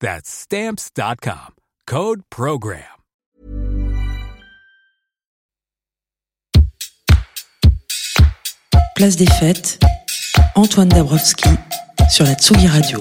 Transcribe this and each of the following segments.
That's stamps.com. Code program. Place des fêtes, Antoine Dabrowski sur la Tsugi Radio.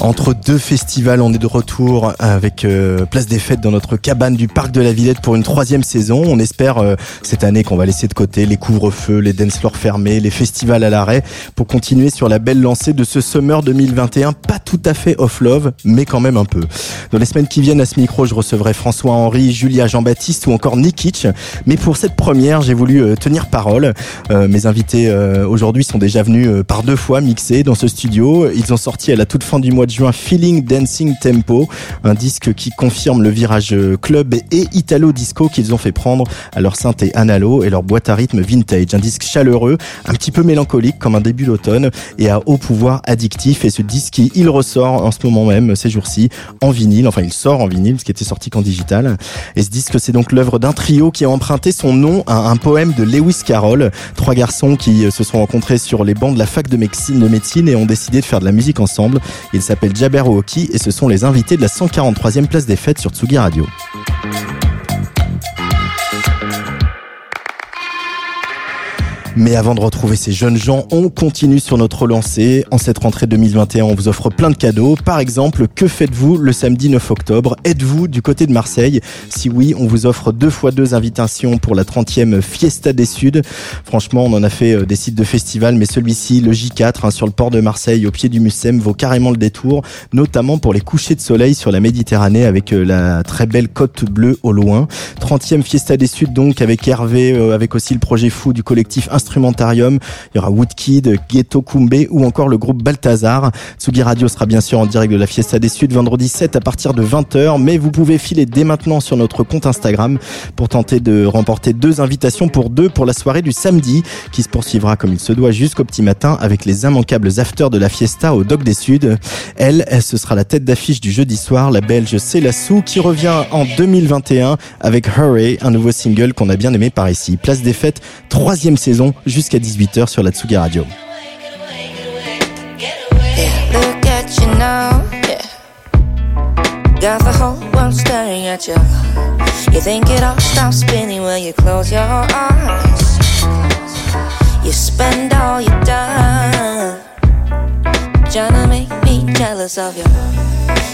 Entre deux festivals, on est de retour avec euh, Place des Fêtes dans notre cabane du Parc de la Villette pour une troisième saison. On espère euh, cette année qu'on va laisser de côté les couvre-feux, les dance floors fermés, les festivals à l'arrêt pour continuer sur la belle lancée de ce Summer 2021. Pas tout à fait off-love, mais quand même un peu. Dans les semaines qui viennent à ce micro, je recevrai François-Henri, Julia Jean-Baptiste ou encore Nikic. Mais pour cette première, j'ai voulu euh, tenir parole. mes invités aujourd'hui sont déjà venus par deux fois mixer dans ce studio ils ont sorti à la toute fin du mois de juin Feeling Dancing Tempo, un disque qui confirme le virage club et italo disco qu'ils ont fait prendre à leur synthé analo et leur boîte à rythme vintage. Un disque chaleureux, un petit peu mélancolique comme un début d'automne et à haut pouvoir addictif. Et ce disque, il ressort en ce moment même, ces jours-ci, en vinyle. Enfin, il sort en vinyle, ce qui était sorti qu'en digital. Et ce disque, c'est donc l'œuvre d'un trio qui a emprunté son nom à un poème de Lewis Carroll. Trois garçons qui se sont rencontrés sur les bancs de la fac de médecine, de médecine et ont décidé de faire de la musique ensemble. Ils s'appellent Jabberwocky et ce sont les invités de la 143e place des fêtes sur Tsugi Radio. Mais avant de retrouver ces jeunes gens, on continue sur notre lancée. En cette rentrée 2021, on vous offre plein de cadeaux. Par exemple, que faites-vous le samedi 9 octobre? Êtes-vous du côté de Marseille? Si oui, on vous offre deux fois deux invitations pour la 30e Fiesta des Suds. Franchement, on en a fait euh, des sites de festival, mais celui-ci, le J4, hein, sur le port de Marseille, au pied du Mucem, vaut carrément le détour, notamment pour les couchers de soleil sur la Méditerranée avec euh, la très belle côte bleue au loin. 30e Fiesta des Suds donc avec Hervé, euh, avec aussi le projet fou du collectif Instrumentarium. Il y aura Woodkid, Ghetto Kumbe ou encore le groupe Balthazar. Tsugi Radio sera bien sûr en direct de la Fiesta des Suds vendredi 7 à partir de 20h, mais vous pouvez filer dès maintenant sur notre compte Instagram pour tenter de remporter deux invitations pour deux pour la soirée du samedi qui se poursuivra comme il se doit jusqu'au petit matin avec les immanquables afters de la Fiesta au Doc des Suds. Elle, elle ce sera la tête d'affiche du jeudi soir, la belge Célassou qui revient en 2021 avec Hurry, un nouveau single qu'on a bien aimé par ici. Place des fêtes, troisième saison jusqu'à 18h sur la Tsugi Radio. Got the whole world staring at you. You think it all stops spinning when you close your eyes. You spend all your time trying to make me jealous of you.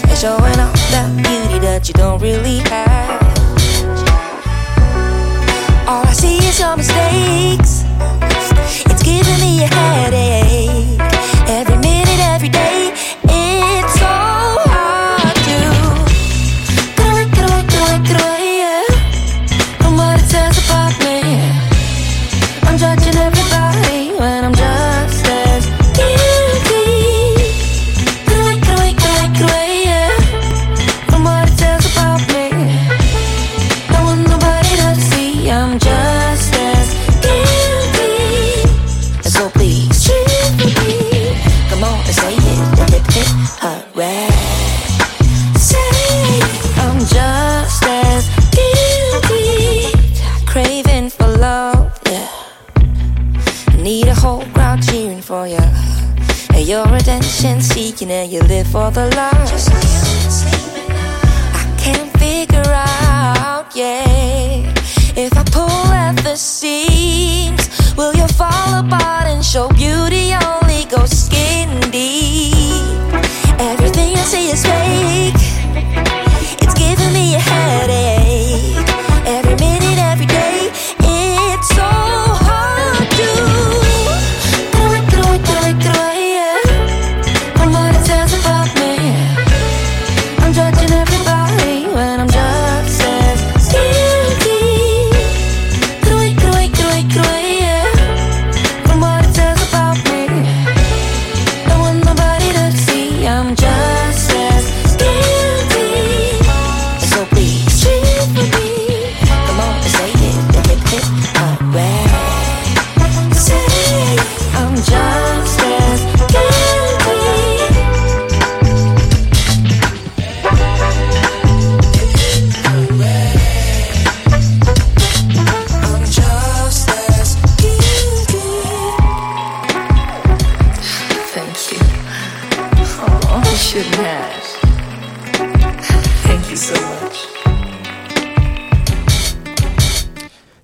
And showing off that beauty that you don't really have. All I see is your mistakes. It's giving me a headache.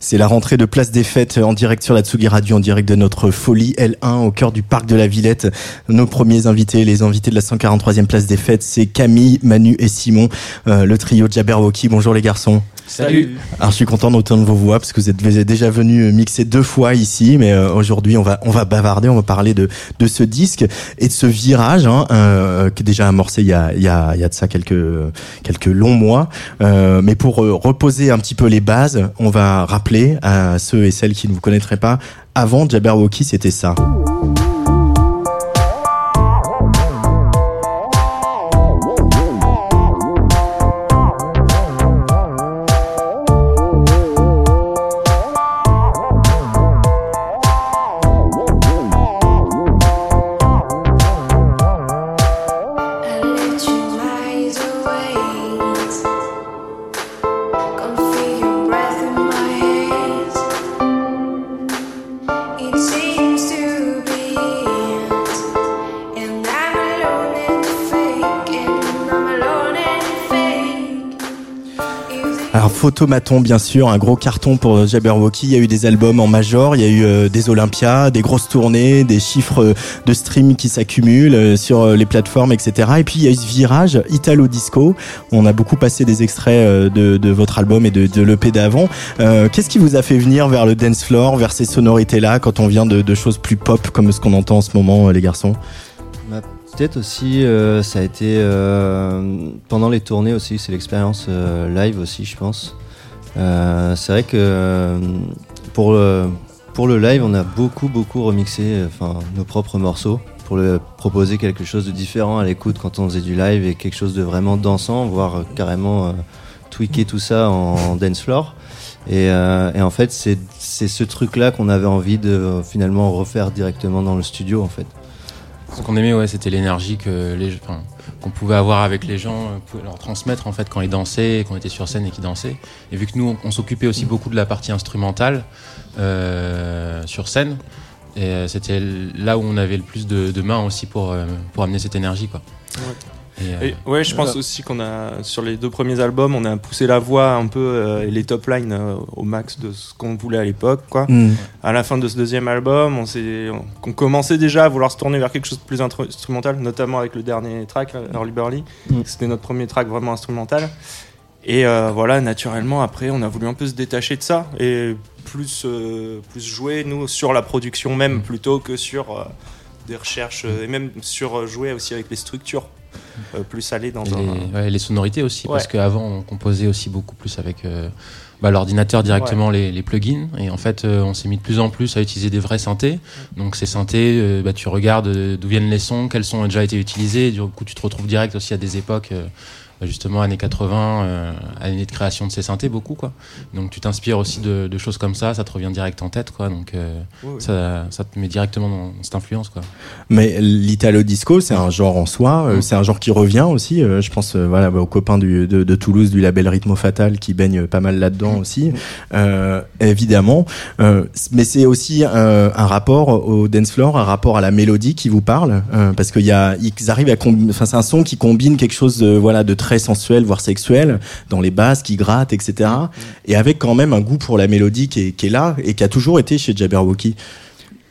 C'est la rentrée de Place des Fêtes en direct sur la Tsugi Radio, en direct de notre folie L1 au cœur du parc de la Villette. Nos premiers invités, les invités de la 143e Place des Fêtes, c'est Camille, Manu et Simon, euh, le trio Jabberwocky. Bonjour les garçons. Salut. Alors je suis content d'entendre vos voix parce que vous êtes, déjà venus mixer deux fois ici, mais euh, aujourd'hui on va on va bavarder, on va parler de de ce disque et de ce virage hein, euh, qui est déjà amorcé il y a il y a il y a de ça quelques quelques longs mois. Euh, mais pour euh, reposer un petit peu les bases, on va rappeler à ceux et celles qui ne vous connaîtraient pas, avant Jabberwocky c'était ça. Photomaton bien sûr, un gros carton pour Jabberwocky. Il y a eu des albums en major, il y a eu euh, des Olympias, des grosses tournées, des chiffres euh, de stream qui s'accumulent euh, sur euh, les plateformes, etc. Et puis il y a eu ce virage Italo Disco. On a beaucoup passé des extraits de, de votre album et de, de l'EP d'avant. Euh, Qu'est-ce qui vous a fait venir vers le dance floor, vers ces sonorités-là, quand on vient de, de choses plus pop comme ce qu'on entend en ce moment, les garçons? Peut-être aussi, euh, ça a été euh, pendant les tournées aussi, c'est l'expérience euh, live aussi, je pense. C'est vrai que pour le, pour le live, on a beaucoup, beaucoup remixé enfin, nos propres morceaux pour proposer quelque chose de différent à l'écoute quand on faisait du live et quelque chose de vraiment dansant, voire carrément tweaker tout ça en, dance floor. Et, en fait, c'est ce truc-là qu'on avait envie de finalement refaire directement dans le studio, en fait. Ce qu'on aimait, ouais, c'était l'énergie que qu'on pouvait avoir avec les gens, euh, leur transmettre en fait quand ils dansaient, quand on était sur scène et qu'ils dansaient. Et vu que nous, on, s'occupait aussi beaucoup de la partie instrumentale euh, sur scène, euh, c'était là où on avait le plus de, mains aussi pour amener cette énergie. Et, euh, Et ouais, je pense aussi qu'on a sur les deux premiers albums, on a poussé la voix un peu euh, et les top lines euh, au max de ce qu'on voulait à l'époque, quoi. Hmm. À la fin de ce deuxième album, on s'est, on, on commençait déjà à vouloir se tourner vers quelque chose de plus instrumental, notamment avec le dernier track, Early Burly. Mm. C'était notre premier track vraiment instrumental. Et euh, voilà, naturellement, après, on a voulu un peu se détacher de ça et plus, euh, plus jouer, nous, sur la production même, plutôt que sur euh, des recherches, euh, et même sur euh, jouer aussi avec les structures, euh, plus aller dans et un... les, ouais, les sonorités aussi, Ouais. parce qu'avant on composait aussi beaucoup plus avec euh, bah, l'ordinateur directement les, les plugins. Et en fait, euh, on s'est mis de plus en plus à utiliser des vrais synthés. Donc ces synthés, euh, bah, tu regardes euh, d'où viennent les sons, quels sons ont déjà été utilisés. Du coup, tu te retrouves direct aussi à des époques. euh, justement années 80, euh, années de création de ces synthés beaucoup quoi. Donc tu t'inspires aussi de, de choses comme ça, ça te revient direct en tête quoi. Donc euh, ça, ça te met directement dans cette influence quoi. Mais l'italo disco, c'est un genre en soi, euh, c'est un genre qui revient aussi. euh, je pense, euh, voilà, bah, aux copains du, de, de Toulouse du label Rythmo Fatal qui baignent pas mal là-dedans aussi, euh, évidemment. Euh, mais c'est aussi euh, un rapport au dance floor, un rapport à la mélodie qui vous parle, euh, parce qu'il y a, ils arrivent à, enfin, c'est un son qui combine quelque chose, de, voilà, de très sensuel, voire sexuel, dans les basses qui grattent, etc. Et avec quand même un goût pour la mélodie qui est, qui est là et qui a toujours été chez Jabberwocky.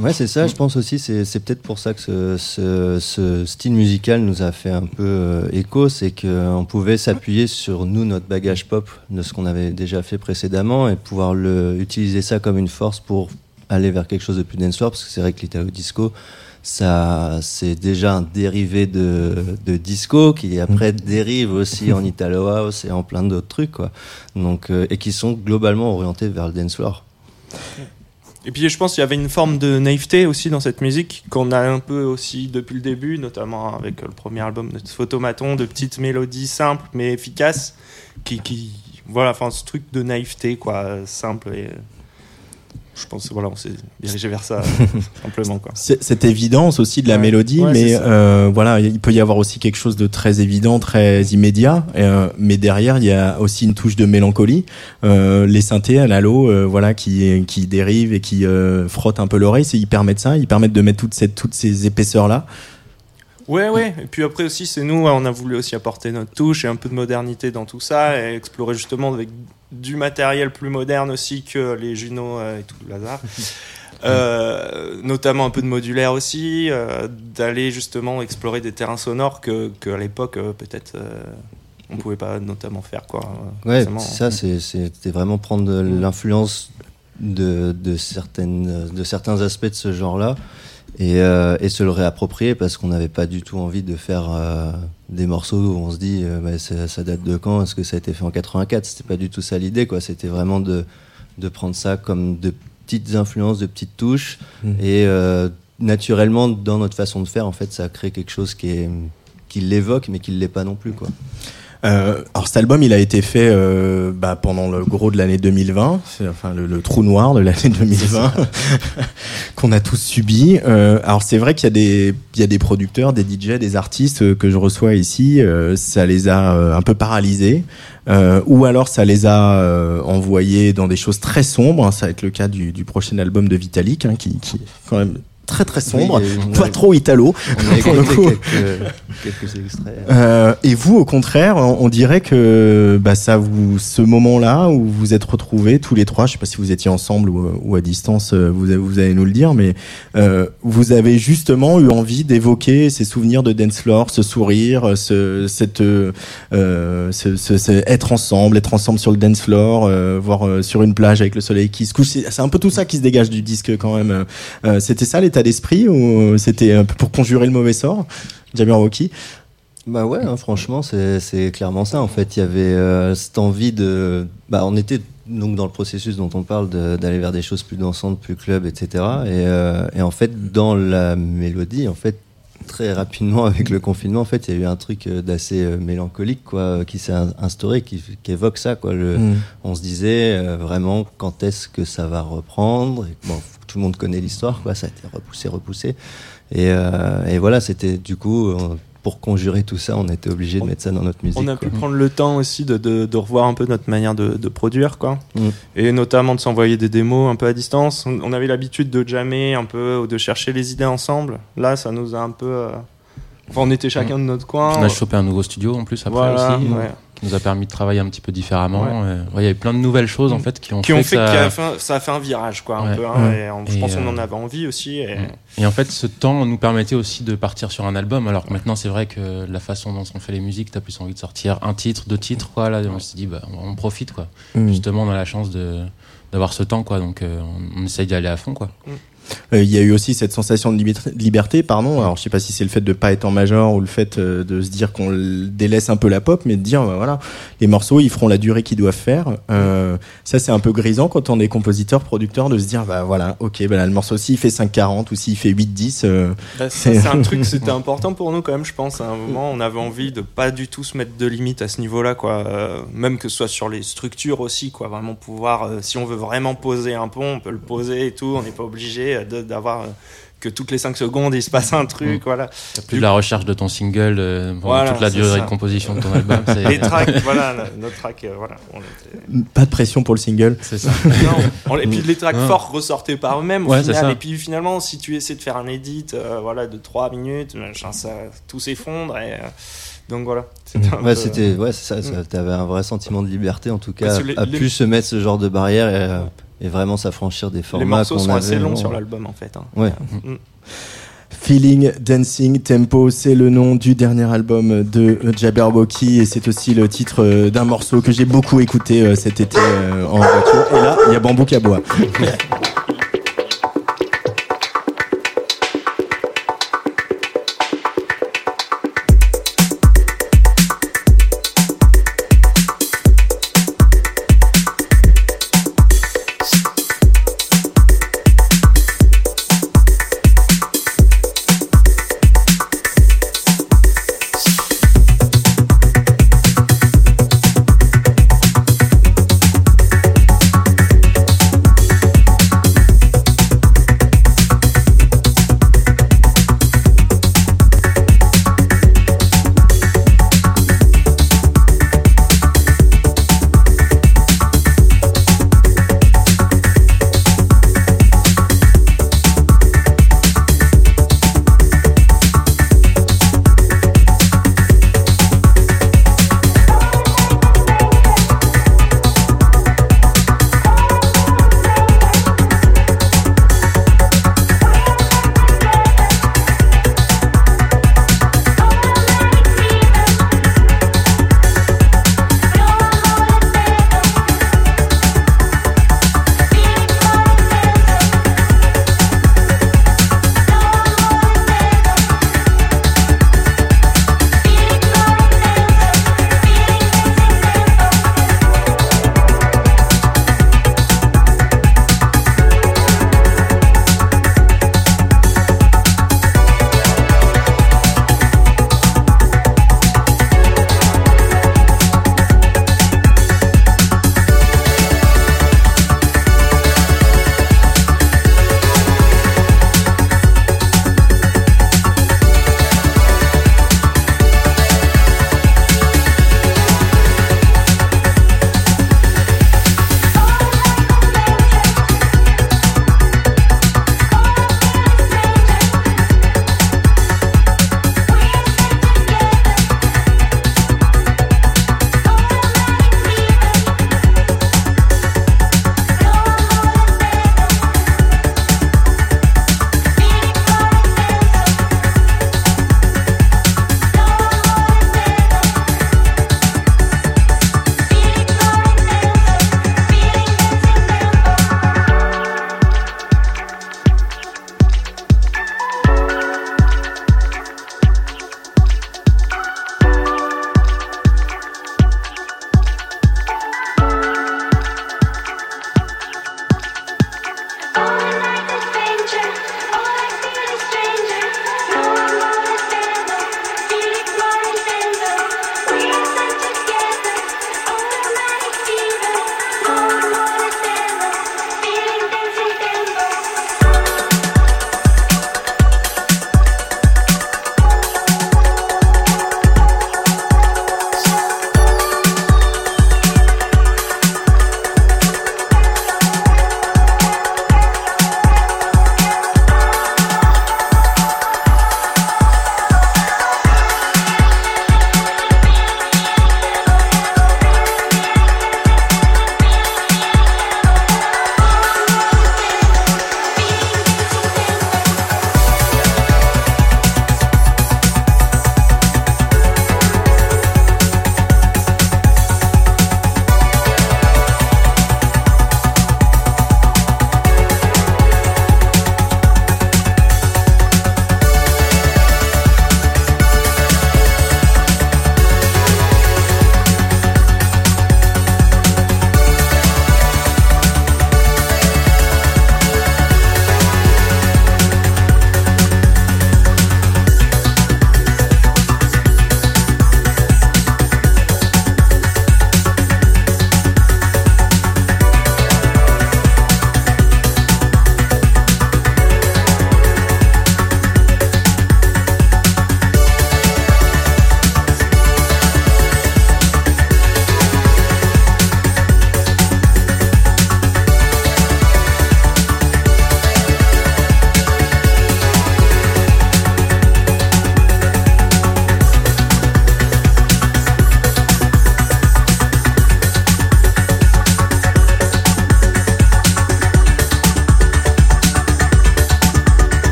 Ouais, c'est ça, je pense aussi, c'est c'est peut-être pour ça que ce, ce, ce style musical nous a fait un peu euh, écho, c'est qu'on pouvait s'appuyer sur nous, notre bagage pop, de ce qu'on avait déjà fait précédemment, et pouvoir le, utiliser ça comme une force pour aller vers quelque chose de plus dancefloor, parce que c'est vrai que l'italo disco, ça, c'est déjà un dérivé de, de disco qui après dérive aussi en italo house et en plein d'autres trucs, quoi. Donc, euh, et qui sont globalement orientés vers le dance floor. Et puis je pense qu'il y avait une forme de naïveté aussi dans cette musique qu'on a un peu aussi depuis le début, notamment avec le premier album de Photomaton, de petites mélodies simples mais efficaces, qui, qui voilà, enfin ce truc de naïveté quoi, simple et je pense voilà, on s'est dirigé vers ça simplement quoi. C'est- cette évidence aussi de la Ouais. mélodie, Ouais, mais euh, voilà, il peut y avoir aussi quelque chose de très évident, très immédiat, euh, mais derrière il y a aussi une touche de mélancolie. Euh, les synthés à l'halo, euh, voilà, qui qui dérivent et qui euh, frottent un peu l'oreille, c'est ils permettent ça, ils permettent de mettre toutes cette toutes ces épaisseurs là. Ouais, ouais. Et puis après aussi, c'est nous, on a voulu aussi apporter notre touche et un peu de modernité dans tout ça et explorer justement avec du matériel plus moderne aussi que les Juno euh, et tout le hasard. Euh, notamment un peu de modulaire aussi, euh, d'aller justement explorer des terrains sonores que, que à l'époque euh, peut-être on pouvait pas notamment faire quoi. Ouais, ça, c'était vraiment prendre l'influence de, de, certaines, de certains aspects de ce genre-là et, euh, et se le réapproprier parce qu'on n'avait pas du tout envie de faire euh, des morceaux où on se dit euh, bah, ça, ça date de quand? Est-ce que ça a été fait en 84 C'était pas du tout ça l'idée, quoi. C'était vraiment de, de prendre ça comme de petites influences, de petites touches Mhm. et euh, naturellement, dans notre façon de faire, en fait, ça crée quelque chose qui est qui l'évoque mais qui ne l'est pas non plus, quoi. Euh, alors cet album, il a été fait euh, bah, pendant le gros de l'année 2020, c'est, enfin le, le trou noir de l'année 2020 qu'on a tous subi. Euh, alors c'est vrai qu'il y a des il y a des producteurs, des DJ, des artistes euh, que je reçois ici, euh, ça les a euh, un peu paralysés, euh, ou alors ça les a euh, envoyés dans des choses très sombres. hein. ça va être le cas du, du prochain album de Vitalik, hein, qui, qui est quand même très très sombre, Oui, pas a- trop italo. On a Pour le écouté coup. quelques, quelques extraits. Euh, et vous, au contraire, on on dirait que bah, ça vous, ce moment-là où vous vous êtes retrouvés tous les trois, je sais pas si vous étiez ensemble ou, ou à distance, euh, vous, allez nous le dire, mais euh, vous avez justement eu envie d'évoquer ces souvenirs de dance floor, ce sourire, ce, cette, euh, ce, ce- ce- être ensemble, être ensemble sur le dance floor, voir sur une plage avec le soleil qui se couche. C'est un peu tout ça qui se dégage du disque quand même. C'était ça l'état d'esprit ou c'était un peu pour conjurer le mauvais sort, Jabberwocky Bah ouais, hein, franchement, c'est clairement ça. En fait, il y avait euh, cette envie de. Bah, on était donc dans le processus dont on parle de- d'aller vers des choses plus dansantes, plus club, etc. Et, euh, et en fait, dans la mélodie, en fait, très rapidement avec le confinement, en fait, il y a eu un truc euh, d'assez mélancolique, quoi, qui s'est in- instauré, qui, qui évoque ça, quoi. Le, Mm. on se disait euh, vraiment quand est-ce que ça va reprendre? Et bon, tout le monde connaît l'histoire, quoi. Ça a été repoussé, repoussé. Et, euh, et voilà, c'était du coup, euh, pour conjurer tout ça, on était obligé de mettre ça dans notre musique. On a quoi. pu prendre le temps aussi de, de, de revoir un peu notre manière de, de produire, quoi. Mm. Et notamment de s'envoyer des démos un peu à distance. On, on avait l'habitude de jammer un peu, ou de chercher les idées ensemble. Là, ça nous a un peu. euh, Enfin, on était chacun de notre coin. On a chopé un nouveau studio en plus après Voilà, aussi, ouais. qui nous a permis de travailler un petit peu différemment. Ouais. Euh, ouais, Il y avait plein de nouvelles choses en fait qui ont qui fait, ont que ça... a fait un- ça a fait un virage, quoi, un Ouais. peu. hein, Ouais. et on- je pense qu'on euh, en avait envie aussi. Et... Et en fait, ce temps nous permettait aussi de partir sur un album. Alors que maintenant, c'est vrai que la façon dont on fait les musiques, t'as plus envie de sortir un titre, deux titres, quoi. Là, on s'est dit, bah, on profite, quoi. Mm. Justement, on a la chance de d'avoir ce temps, quoi. Donc, euh, on, on essaye d'y aller à fond, quoi. Euh, Il y a eu aussi cette sensation de liberté, liberté, pardon. Alors je sais pas si c'est le fait de pas être en major ou le fait euh, de se dire qu'on délaisse un peu la pop, mais de dire bah, voilà, les morceaux ils feront la durée qu'ils doivent faire. Euh, ça c'est un peu grisant quand on est compositeur, producteur, de se dire bah voilà, ok, bah là, le morceau s'il fait 5,40 ou s'il fait 8,10. euh, Bah, C'est- un truc, c'était important pour nous quand même, je pense. À un moment, on avait envie de pas du tout se mettre de limites à ce niveau-là, quoi. Euh, même que ce soit sur les structures aussi, quoi. Vraiment pouvoir, euh, si on veut vraiment poser un pont, on peut le poser et tout. On n'est pas obligé d'avoir euh, que toutes les 5 secondes il se passe un truc, voilà. T'as plus de la recherche de ton single euh, pendant Voilà, toute la durée ça. de composition de ton album. Les tracks, voilà, notre track, euh, voilà. On était- pas de pression pour le single. C'est ça. Non, on- et puis les tracks Ouais. forts ressortaient par eux-mêmes Ouais. Et puis finalement, si tu essaies de faire un edit euh, voilà, de 3 minutes, machin, ça, tout s'effondre. Et, euh, donc voilà. C'était un Ouais, peu- c'était, ouais, c'est ça, ça. T'avais un vrai sentiment de liberté, en tout cas, à les- plus se mettre ce genre de barrière et, euh, et vraiment s'affranchir des Les formats morceaux qu'on sont assez longs sur l'album en fait. hein. Ouais. Mm. Feeling, Dancing, Tempo, c'est le nom du dernier album de Jabberwocky et c'est aussi le titre euh, d'un morceau que j'ai beaucoup écouté euh, cet été euh, en voiture. Et là, il y a Bambouk à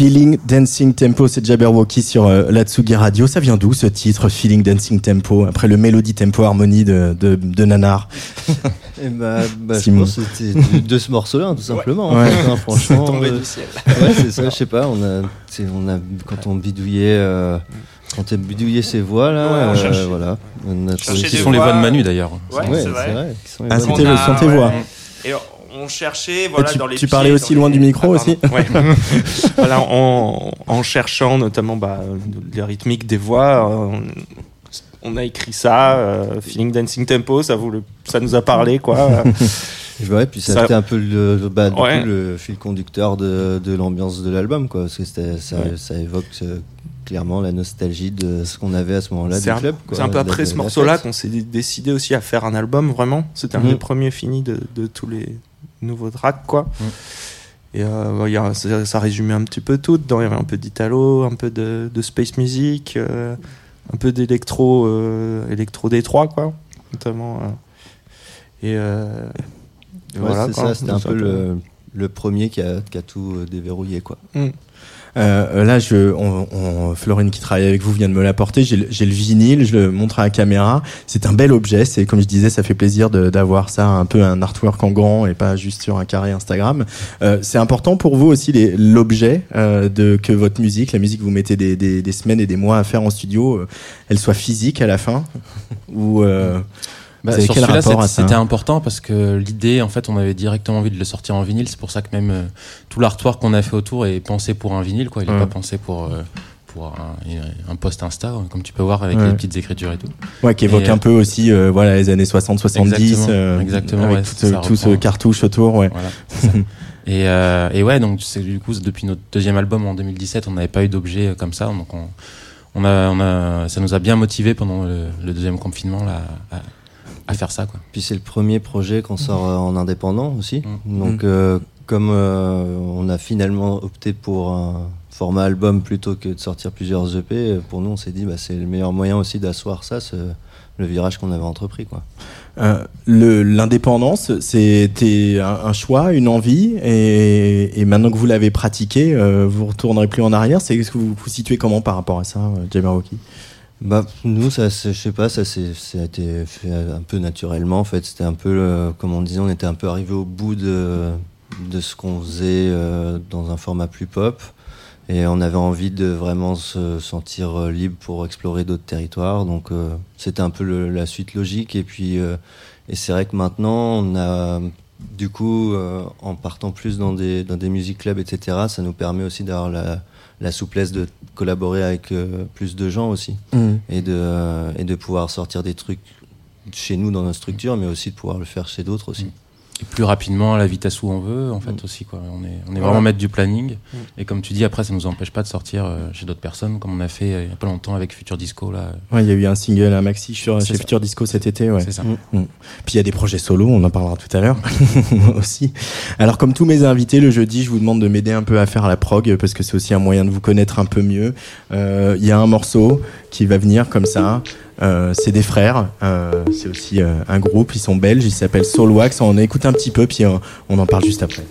Feeling Dancing Tempo, c'est Jabberwocky sur euh, la Tsugi Radio. Ça vient d'où ce titre, Feeling Dancing Tempo, après le mélodie tempo harmonie de, de, de Nanar Et bah, bah, je Simon. pense que c'était de, de ce morceau-là, hein, tout simplement. en Ouais. fait, hein, franchement, Tombé euh, du ciel. ouais, c'est ça, je sais pas. On a, c'est- on a, quand on bidouillait, euh, quand on bidouillait ces voix là, Ouais, on euh, cherchait. voilà, on a cherchait Qui sont les voix, de Manu d'ailleurs. Ouais, c'est vrai. les Ah, c'était le son tes voix. Et on cherchait, voilà, tu- dans les tu pieds, parlais aussi loin les- du micro Ah, aussi. Ouais. voilà, en, en cherchant notamment bah, les rythmiques des voix, on, on a écrit ça, euh, Feeling Dancing Tempo, ça, vous le- ça nous a parlé, quoi. Ouais, puis ça, Ça- c'était un peu le, le- bah, du Ouais. coup, le fil conducteur de, de l'ambiance de l'album, quoi. Parce que ça, Ouais. ça évoque euh, clairement la nostalgie de ce qu'on avait à ce moment-là du C'est un, club. c'est un peu après de ce morceau-là qu'on s'est dé- décidé aussi à faire un album, vraiment. C'était un Mhm. des premiers finis de, de tous les nouveaux tracks, quoi. Mhm. Et euh, y a- ça, ça résumait un petit peu tout dedans. Il y avait un peu d'Italo, un peu de, de space music, euh, un peu d'électro euh, électro Détroit, quoi. Notamment. euh. et, euh, Ouais, voilà, c'est ça, c'était un peu le, le premier qui a, qui a tout déverrouillé, quoi. Euh, là, je, on, on- Florine qui travaille avec vous vient de me l'apporter. J'ai le vinyle, je le montre à la caméra. C'est un bel objet. C'est comme je disais, ça fait plaisir d'avoir ça un peu un artwork en grand et pas juste sur un carré Instagram. Euh, c'est important pour vous aussi l'objet euh, de que votre musique, la musique que vous mettez des, des, des semaines et des mois à faire en studio, euh, elle soit physique à la fin ou euh, Bah, sur celui-là, c'était important parce que l'idée, en fait, on avait directement envie de le sortir en vinyle. C'est pour ça que même euh, tout l'artwork qu'on a fait autour est pensé pour un vinyle, quoi. Il n'est Ouais. pas pensé pour euh, pour un, un post Insta, comme tu peux voir avec Ouais. les petites écritures et tout. ouais, qui évoque Et, euh, un peu aussi euh, voilà les années 60-70 Exactement, exactement, avec ouais, tout, ça tout ce cartouche autour. Ouais. Voilà. c'est ça. et, et ouais, donc du coup depuis notre deuxième album en 2017, on n'avait pas eu d'objet comme ça, donc on, on a, on a, ça nous a bien motivé pendant le, le deuxième confinement là, à, à faire ça, quoi. Puis c'est le premier projet qu'on sort euh, en indépendant aussi. Mm. Donc, euh, comme euh, on a finalement opté pour un format album plutôt que de sortir plusieurs EP, pour nous, on s'est dit bah, c'est le meilleur moyen aussi d'asseoir ça, ce- le virage qu'on avait entrepris. Quoi. Euh, le- L'indépendance, c'était un, un choix, une envie, et, et maintenant que vous l'avez pratiqué, euh, vous retournerez plus en arrière. C'est ce que vous vous situez comment par rapport à ça, euh, Jabberwocky Bah, nous, ça, je sais pas, ça, ça a été fait un peu naturellement. En fait, c'était un peu, euh, comme on disait, on était un peu arrivé au bout de, de ce qu'on faisait euh, dans un format plus pop. Et on avait envie de vraiment se sentir euh, libre pour explorer d'autres territoires. Donc, euh, c'était un peu la suite logique. Et puis, et c'est vrai que maintenant, on a, du coup, en partant plus dans des, dans des music clubs, etc., ça nous permet aussi d'avoir la, la souplesse de collaborer avec euh, plus de gens aussi. Et de, euh, et de pouvoir sortir des trucs chez nous dans notre structure, mais aussi de pouvoir le faire chez d'autres aussi. Et plus rapidement, à la vitesse où on veut, en fait, Mm. aussi, quoi. On est, on est Voilà. vraiment maître du planning. Mm. Et comme tu dis, après, ça nous empêche pas de sortir euh, chez d'autres personnes, comme on a fait euh, il y a pas longtemps avec Future Disco, là. Ouais, il y a eu un single, un maxi sur, chez ça. Future Disco cet été. Ouais. C'est ça. Puis il y a des projets solo, on en parlera tout à l'heure aussi. Alors comme tous mes invités, le jeudi, je vous demande de m'aider un peu à faire la prog parce que c'est aussi un moyen de vous connaître un peu mieux. Euh, Il y a un morceau qui va venir comme ça. Euh, c'est des frères, euh, c'est aussi euh, un groupe, ils sont belges, ils s'appellent Soulwax. On écoute un petit peu puis euh, on en parle juste après.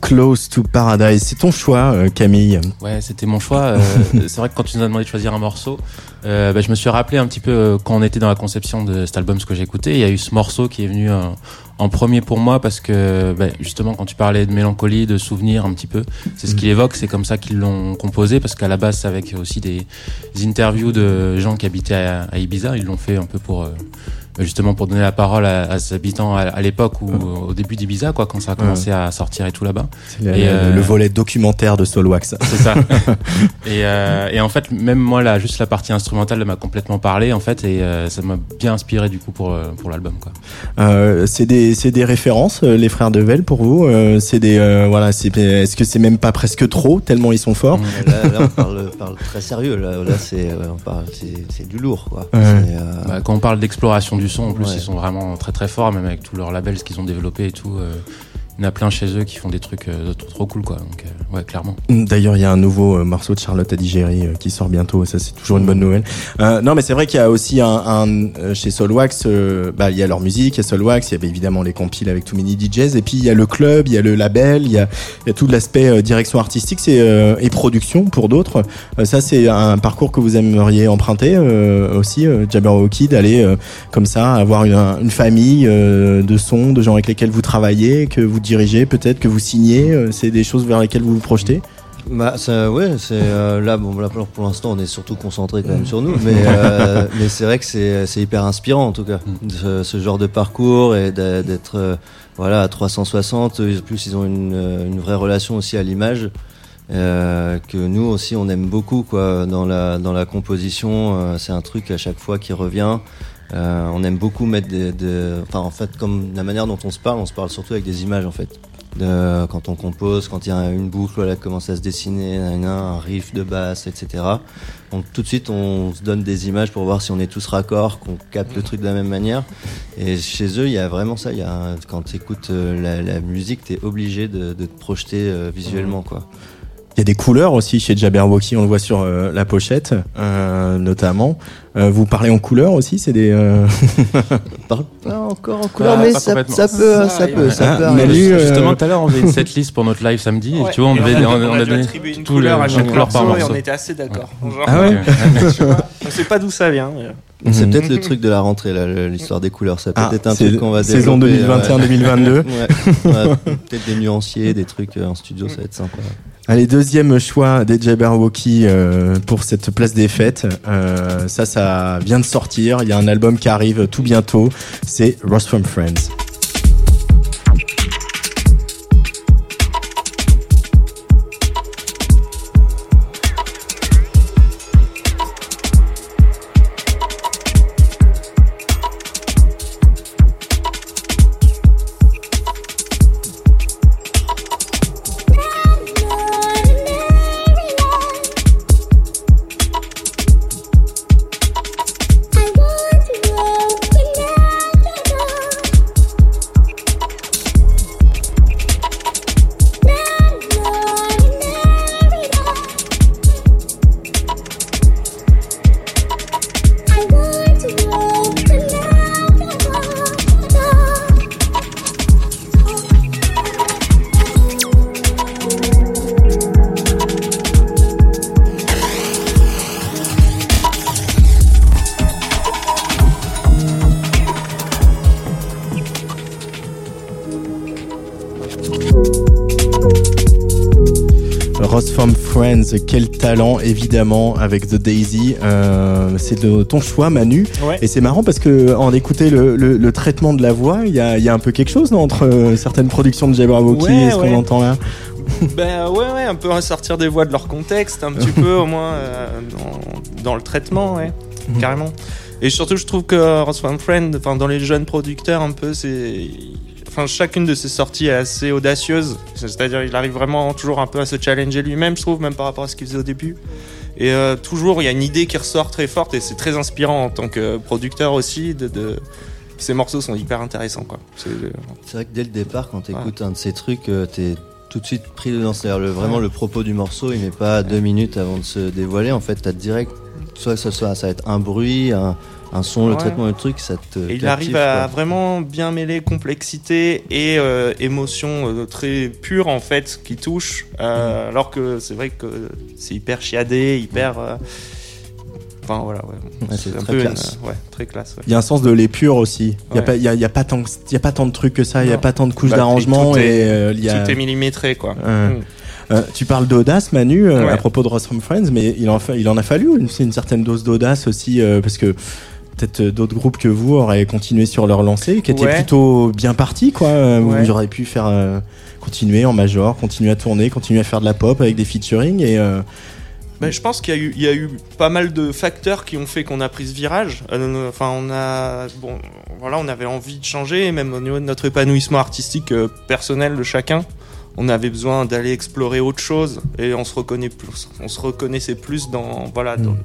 Close to Paradise. C'est ton choix, euh, Camille. Ouais, c'était mon choix. Euh, c'est vrai que quand tu nous as demandé de choisir un morceau, euh, bah, je me suis rappelé un petit peu euh, quand on était dans la conception de cet album, ce que j'écoutais. Il y a eu ce morceau qui est venu en premier pour moi parce que bah, justement quand tu parlais de mélancolie, de souvenirs un petit peu, c'est ce qu'il évoque. C'est comme ça qu'ils l'ont composé parce qu'à la base, c'est avec aussi des, des interviews de gens qui habitaient à, à Ibiza. Ils l'ont fait un peu pour euh, justement pour donner la parole à, à ses habitants à, à l'époque ou au début d'Ibiza, quoi, quand ça a commencé à sortir et tout là-bas. Le, Et, euh, le volet documentaire de Soulwax. C'est ça. et, euh, et en fait, même moi, là, juste la partie instrumentale m'a complètement parlé, en fait, et euh, ça m'a bien inspiré du coup pour pour l'album, quoi. Euh, c'est des c'est des références les frères Devel pour vous. Euh, c'est des euh, voilà. C'est est-ce que c'est même pas presque trop tellement ils sont forts? Là, là, on parle, parle très sérieux. Là, là c'est c'est- du lourd, quoi. Ouais. Euh, Bah, quand on parle d'exploration du son, en plus, Ouais. ils sont vraiment très très forts, même avec tous leurs labels, ce qu'ils ont développé et tout. Il y en a plein chez eux qui font des trucs euh, trop, trop cool, quoi. Donc, euh, ouais, clairement. D'ailleurs, il y a un nouveau euh, morceau de Charlotte Adigéry euh, qui sort bientôt. Ça, c'est toujours une bonne nouvelle. Non, mais c'est vrai qu'il y a aussi un, un chez Soulwax. euh, bah, il y a leur musique, il y a Soulwax. Il y avait évidemment les compiles avec Too Many DJs. Et puis il y a le club, il y a le label, il y a, y a tout l'aspect direction artistique, et production pour d'autres. Ça, c'est un parcours que vous aimeriez emprunter aussi, Jabberwocky, d'aller comme ça avoir une, une famille de sons, de gens avec lesquels vous travaillez, que vous dirigez, peut-être que vous signez. euh, c'est des choses vers lesquelles vous vous projetez. Bah, ça, ouais, c'est euh, là, bon, là, pour pour l'instant, on est surtout concentré quand même sur nous, mais euh, mais c'est vrai que c'est c'est hyper inspirant en tout cas, ce, ce genre de parcours et d'a- d'être euh, voilà à 360. En plus, ils ont une une vraie relation aussi à l'image. Euh, que nous aussi on aime beaucoup quoi dans la dans la composition euh, c'est un truc à chaque fois qui revient Euh, on aime beaucoup mettre des, des- enfin en fait comme la manière dont on se parle on se parle surtout avec des images en fait de, quand on compose, quand il y a une boucle voilà, commence à se dessiner, un riff de basse, etc. Donc tout de suite on se donne des images pour voir si on est tous raccords, qu'on capte le truc de la même manière. Et chez eux il y a vraiment ça. Il y a quand tu écoutes la, la musique, tu es obligé de, de te projeter euh, visuellement quoi. Il y a des couleurs aussi chez Jabberwocky, on le voit sur euh, la pochette, euh, notamment. Euh, vous parlez en couleur aussi, c'est des. euh, On parle pas encore en couleur, Pas- mais ça, peut, Ça ça, peut, ça Ah, peut mais arriver. lui, euh, Justement, tout à l'heure, on faisait une setlist pour notre live samedi, et tu vois, on Et devait, a- on, on a dû donné attribuer une tout couleur le- à chaque couleur par morceau et on était assez d'accord. Genre, Ah ouais On sait pas d'où ça vient. mais- C'est Mhm. peut-être le truc de la rentrée, l'histoire des couleurs. Ça peut Ah, être un truc qu'on va saison développer, 2021-2022. ouais. Ouais, ouais, peut-être des nuanciers, des trucs en studio, ça va être sympa. Allez, deuxième choix des Jabberwocky euh, pour cette place des fêtes. Euh, ça, ça vient de sortir. Il y a un album qui arrive tout bientôt. C'est Ross from Friends. Quel talent évidemment avec The Daisy. Euh, c'est de ton choix, Manu. Ouais. Et c'est marrant parce que en écouter le, le, le traitement de la voix, il y a, il y a un peu quelque chose non, entre euh, certaines productions de Jabberwocky Ouais, et ce qu'on entend là. Ben ouais, ouais, un peu ressortir des voix de leur contexte, un petit peu au moins euh, dans, dans le traitement, ouais, Mhm. carrément. Et surtout, je trouve que Ross Van Friend, enfin dans les jeunes producteurs, un peu, c'est, enfin chacune de ses sorties est assez audacieuse. C'est-à-dire, il arrive vraiment toujours un peu à se challenger lui-même, je trouve, même par rapport à ce qu'il faisait au début. Et euh, toujours, il y a une idée qui ressort très forte et c'est très inspirant en tant que producteur aussi. De, de... Ces morceaux sont hyper intéressants, quoi. C'est- vrai que dès le départ, quand tu écoutes un de ces trucs, euh, t'es tout de suite pris dedans. C'est-à-dire le, vraiment le propos du morceau, il met pas deux minutes avant de se dévoiler. En fait, t'as direct, soit ça, soit ça va être un bruit, un- un son, le traitement du truc, ça te. Et il captive, arrive à quoi. vraiment bien mêler complexité et euh, émotion euh, très pure en fait qui touche, euh, alors que c'est vrai que c'est hyper chiadé, hyper. euh, Enfin voilà, ouais. Ouais, c'est très peu une- classe. ouais, très classe. ouais. Il y a un sens de l'épure aussi. Il y a Ouais. pas, il y a, il y a pas tant, y a pas tant de trucs que ça. Il y a pas tant de couches Bah, d'arrangement tout est- et euh, il y a. Tout est millimétré quoi. Mm. Euh, tu parles d'audace, Manu, euh, Ouais. à propos de Ross from Friends, mais il en, fa- il en a fallu une, une certaine dose d'audace aussi, euh, parce que peut-être euh, d'autres groupes que vous auraient continué sur leur lancée, qui étaient Ouais. plutôt bien partis, quoi. Euh, Ouais. Vous auriez pu faire euh, continuer en major, continuer à tourner, continuer à faire de la pop avec des featuring et euh, Ben, je pense qu'il y, a eu- il y a eu pas mal de facteurs qui ont fait qu'on a pris ce virage. Euh, Enfin, on a, bon, voilà, on avait envie de changer, même au niveau de notre épanouissement artistique personnel de chacun. On avait besoin d'aller explorer autre chose et on se reconnaît plus, on se reconnaissait plus dans, voilà, dans- Mm.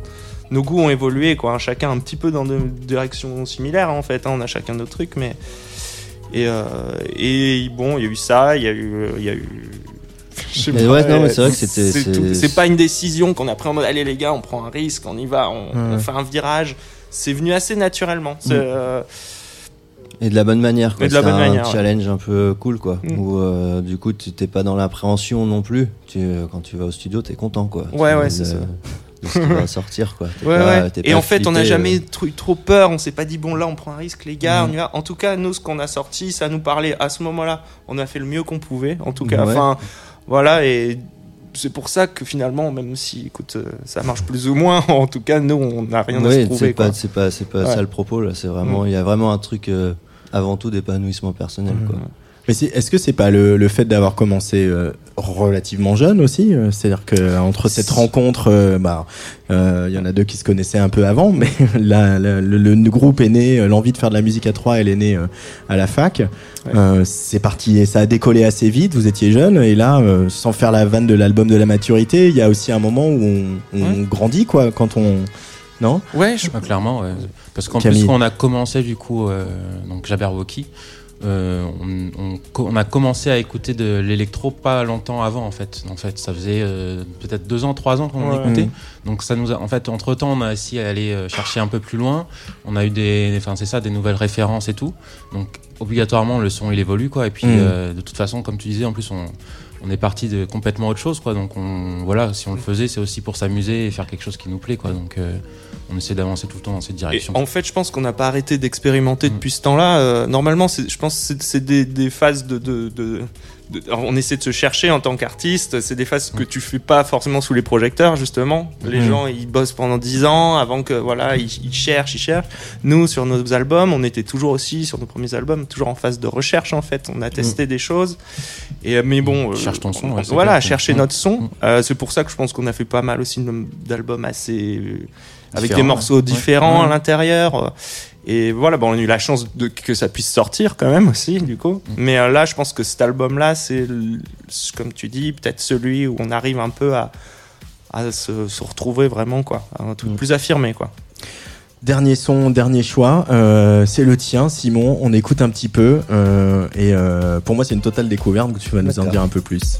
Nos goûts ont évolué, quoi. chacun un petit peu dans des directions similaires, en fait. hein, on a chacun nos trucs, mais et, euh, et bon, il y a eu ça, il y a eu, y a eu. je sais Mais pas, ouais, non, mais c'est vrai que c'était- c'est c'est- tout. C'est pas une décision qu'on a pris en mode allez les gars, on prend un risque, on y va, on, fait un virage. C'est venu assez naturellement. C'est, Mm. euh, Et de la bonne manière, quoi. Et de la C'est bonne un manière, ouais. challenge un peu cool, quoi. Mm. Où euh, du coup, tu t'es pas dans l'appréhension non plus. Tu, quand tu vas au studio, t'es content, quoi. Ouais, Tu- ouais, c'est ça. De ce qui va sortir, quoi. Ouais, pas- ouais. Et en fait, on n'a jamais trop, eu trop peur. On s'est pas dit, bon, là, on prend un risque, les gars, Mhm. on y va. En tout cas, nous, ce qu'on a sorti, ça nous parlait à ce moment-là. On a fait le mieux qu'on pouvait, en tout cas. Ouais. Enfin, voilà. Et c'est pour ça que finalement, même si, écoute, euh, ça marche plus ou moins, en tout cas, nous, on n'a rien à Oui, se prouver. c'est pas, c'est pas, Ouais. ça le propos, là. C'est vraiment, Mm. il y a vraiment un truc, euh, avant tout, d'épanouissement personnel, Mhm. quoi. Mais est-ce que c'est pas le, le fait d'avoir commencé euh, relativement jeune aussi euh, C'est-à-dire que entre cette rencontre, euh, bah, euh, il y en a deux qui se connaissaient un peu avant, mais la- la- le, le groupe est né, euh, l'envie de faire de la musique à trois, elle est née euh, à la fac. Euh, c'est parti, et ça a décollé assez vite. Vous étiez jeune, et là, euh, sans faire la vanne de l'album de la maturité, il y a aussi un moment où on, on grandit, quoi, quand on. Non? Ouais, je- Ah, clairement, ouais. Parce qu'en plus, quand on a commencé, du coup, euh, donc Jabberwocky, euh, on, on on a commencé à écouter de l'électro pas longtemps avant, en fait. En fait, ça faisait euh, peut-être deux ans, trois ans qu'on en Ouais. écoutait. Mhm. Donc, ça nous a, en fait, entre temps, on a essayé à aller euh, chercher un peu plus loin. On a eu des, enfin, c'est ça, des nouvelles références et tout. Donc, obligatoirement, le son, il évolue, quoi. Et puis, Mhm. euh, de toute façon, comme tu disais, en plus, on, on est parti de complètement autre chose, quoi. Donc, on, voilà, si on le faisait, c'est aussi pour s'amuser et faire quelque chose qui nous plaît, quoi. Donc, euh, on essaie d'avancer tout le temps dans cette Et direction. en fait, je pense qu'on n'a pas arrêté d'expérimenter Mm. depuis ce temps-là. Euh, normalement, je pense que c'est- c'est des, des phases de, de, de- de- on essaie de se chercher en tant qu'artiste. C'est des phases que tu fais pas forcément sous les projecteurs, justement. Les Mm. gens, ils bossent pendant 10 ans avant que, voilà, ils, ils cherchent, ils cherchent. Nous, sur nos albums, on était toujours aussi, sur nos premiers albums, toujours en phase de recherche, en fait. On a testé des choses. Et, euh, mais bon. Cherche ton son, on- ouais, voilà, chercher notre son. Mm. Euh, c'est pour ça que je pense qu'on a fait pas mal aussi d'albums assez. euh, avec des morceaux ouais. différents Ouais. à l'intérieur. Et voilà, bon, on a eu la chance de, que ça puisse sortir quand même aussi, du coup. Mm. Mais euh, là, je pense que cet album-là, c'est, comme tu dis, peut-être celui où on arrive un peu à, à se, se retrouver vraiment, quoi. Un truc Mm. plus affirmé, quoi. Dernier son, dernier choix, euh, c'est le tien, Simon. On écoute un petit peu. euh, et pour moi, c'est une totale découverte. Tu vas nous en dire un peu plus.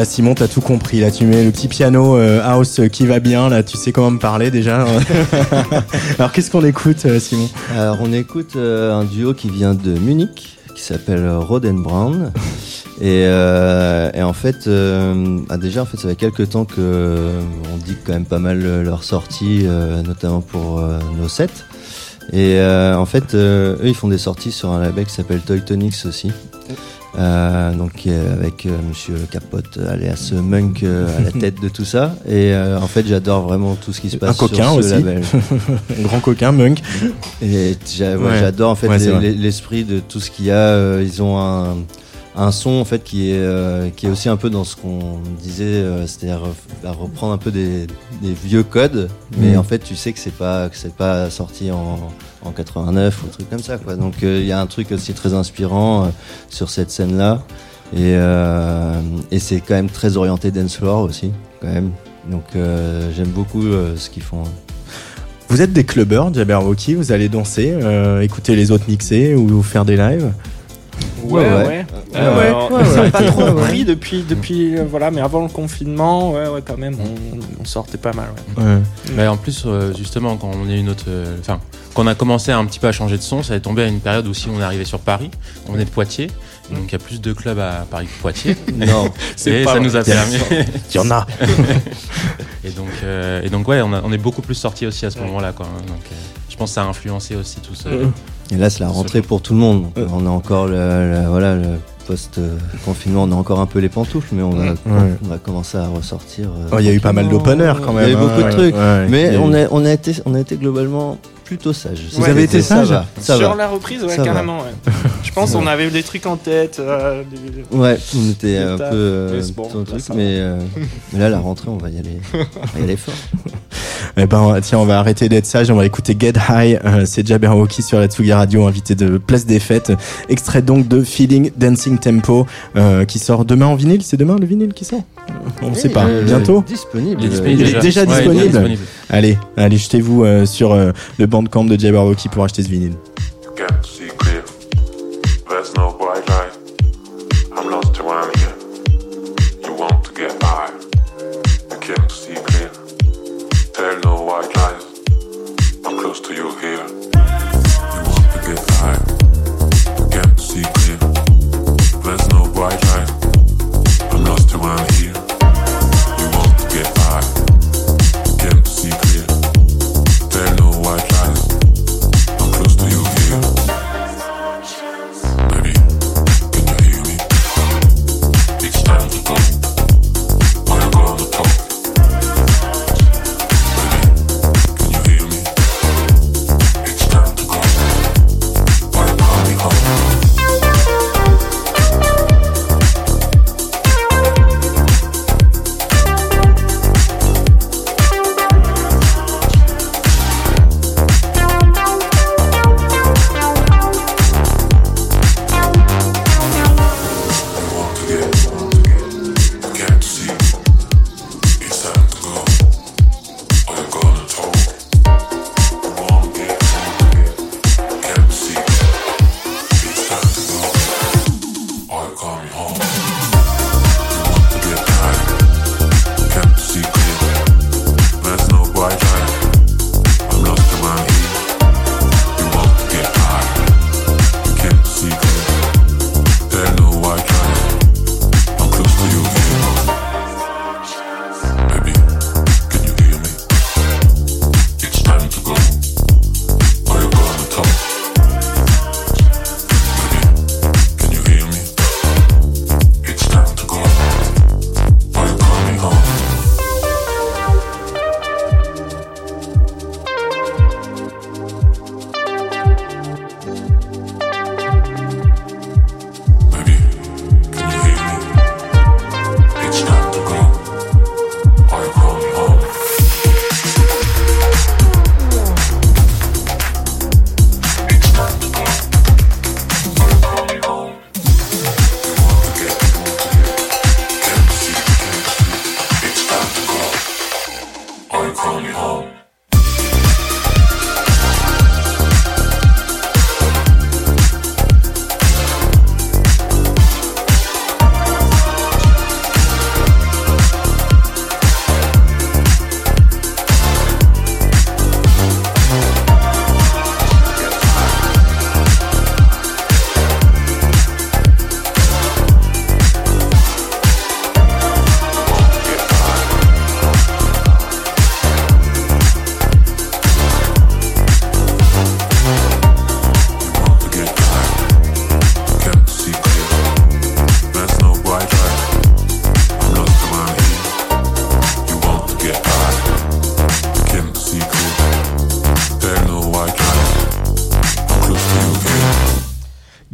Voilà, Simon, t'as tout compris. Là, tu mets le petit piano euh, house qui va bien. Là, tu sais comment me parler déjà. Alors, qu'est-ce qu'on écoute, euh, Simon? Alors on écoute euh, un duo qui vient de Munich, qui s'appelle Rod and Brown. Et, euh, et en fait, euh, ah, déjà en fait, ça fait quelques temps que euh, on dit quand même pas mal euh, leurs sorties, euh, notamment pour euh, nos sets. Et euh, en fait, euh, eux, ils font des sorties sur un label qui s'appelle Toy Tonics aussi. Euh, donc est avec euh, Monsieur Capote, alias Monk euh, à la tête de tout ça. Et euh, en fait, j'adore vraiment tout ce qui se passe Un coquin sur ce aussi. label. Un grand coquin, Monk. Et j'a- ouais, Ouais. j'adore en fait Ouais, l'esprit de tout ce qu'il y a. Euh, Ils ont un, un son en fait qui est euh, qui est aussi un peu dans ce qu'on disait, euh, c'est-à-dire euh, à reprendre un peu des, des vieux codes, mais Mm. en fait tu sais que c'est pas que c'est pas sorti en en 89 ou un truc comme ça quoi. Donc euh, il y a un truc aussi très inspirant euh, sur cette scène là. Et, euh, et c'est quand même très orienté dance floor aussi, quand même. Donc euh, j'aime beaucoup euh, ce qu'ils font. Vous êtes des clubbers, Jabberwocky. Vous allez danser, euh, écouter les autres mixer ou faire des lives? Ouais, Ouais, ouais. Ouais. Euh, Ouais, ouais, ça ouais, a pas trop pris depuis, depuis euh, voilà, mais avant le confinement, ouais, ouais, quand même, on, on sortait pas mal. Ouais. Ouais. Mais en plus, euh, justement, quand on est une autre, euh, enfin, quand on a commencé un petit peu à changer de son, ça est tombé à une période où si on est arrivé sur Paris, on venait de Poitiers, donc il y a plus de clubs à Paris que Poitiers. Non, et pas ça vrai. nous a permis. Il y en a. et donc, euh, et donc ouais, on, a- on est beaucoup plus sortis aussi à ce moment-là, quoi. hein. donc, euh, je pense que ça a influencé aussi tout ça. Et là, c'est la rentrée pour tout le monde. Donc, On a encore le, le- voilà, le post-confinement, on a encore un peu les pantoufles, mais on va, Ouais. on va commencer à ressortir. euh, Oh, Il y a eu pas mal d'openers quand même. Il y a eu hein. beaucoup de trucs. Mais a eu- on a, on, a été, on a été globalement plutôt sages. Vous avez été ça sages va, ça Sur va. la reprise, ouais, Ça carrément. Ouais. Je pense qu'on avait des trucs en tête. euh, des- Ouais, on était un peu euh, bon, là, truc, mais, euh, mais là, la rentrée, on va y aller, on va y aller fort. Eh ben, tiens, on va arrêter d'être sage, on va écouter Get High. Euh, c'est Jabberwocky sur la Tsugi Radio, invité de Place des Fêtes. Extrait donc de Feeling Dancing Tempo, euh, qui sort demain en vinyle. C'est demain le vinyle qui sort? On ne sait pas. Euh, Bientôt? Disponible. Il est disponible Il est déjà Ouais, il est disponible. Allez, allez, jetez-vous euh, sur euh, le bandcamp de Jabberwocky pour acheter ce vinyle.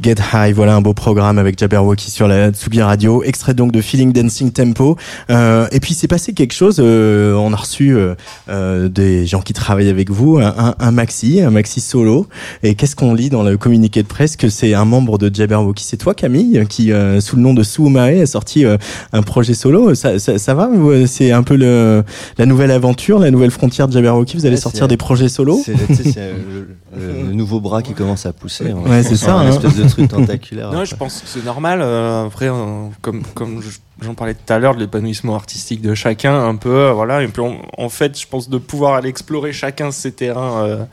Get High, voilà un beau programme avec Jabberwocky sur la Tsugi Radio, extrait donc de Feeling Dancing Tempo. Euh, et puis c'est passé quelque chose, euh, on a reçu euh, des gens qui travaillent avec vous, un, maxi, un maxi solo. Et qu'est-ce qu'on lit dans le communiqué de presse que c'est un membre de Jabberwocky C'est toi Camille qui, sous le nom de Suumae, a sorti un projet solo. Ça, ça, ça va C'est un peu le, la nouvelle aventure, la nouvelle frontière de Jabberwocky. Vous allez Ouais, sortir des projets solo? C'est euh, le, nouveau bras qui commence à pousser. Ouais, c'est ça, Un hein. espèce de truc tentaculaire. Non, je pense que c'est normal. euh, après, euh, comme, comme je- j'en parlais tout à l'heure, de l'épanouissement artistique de chacun, un peu. euh, voilà. Et puis, on- en fait, je pense de pouvoir aller explorer chacun ses terrains.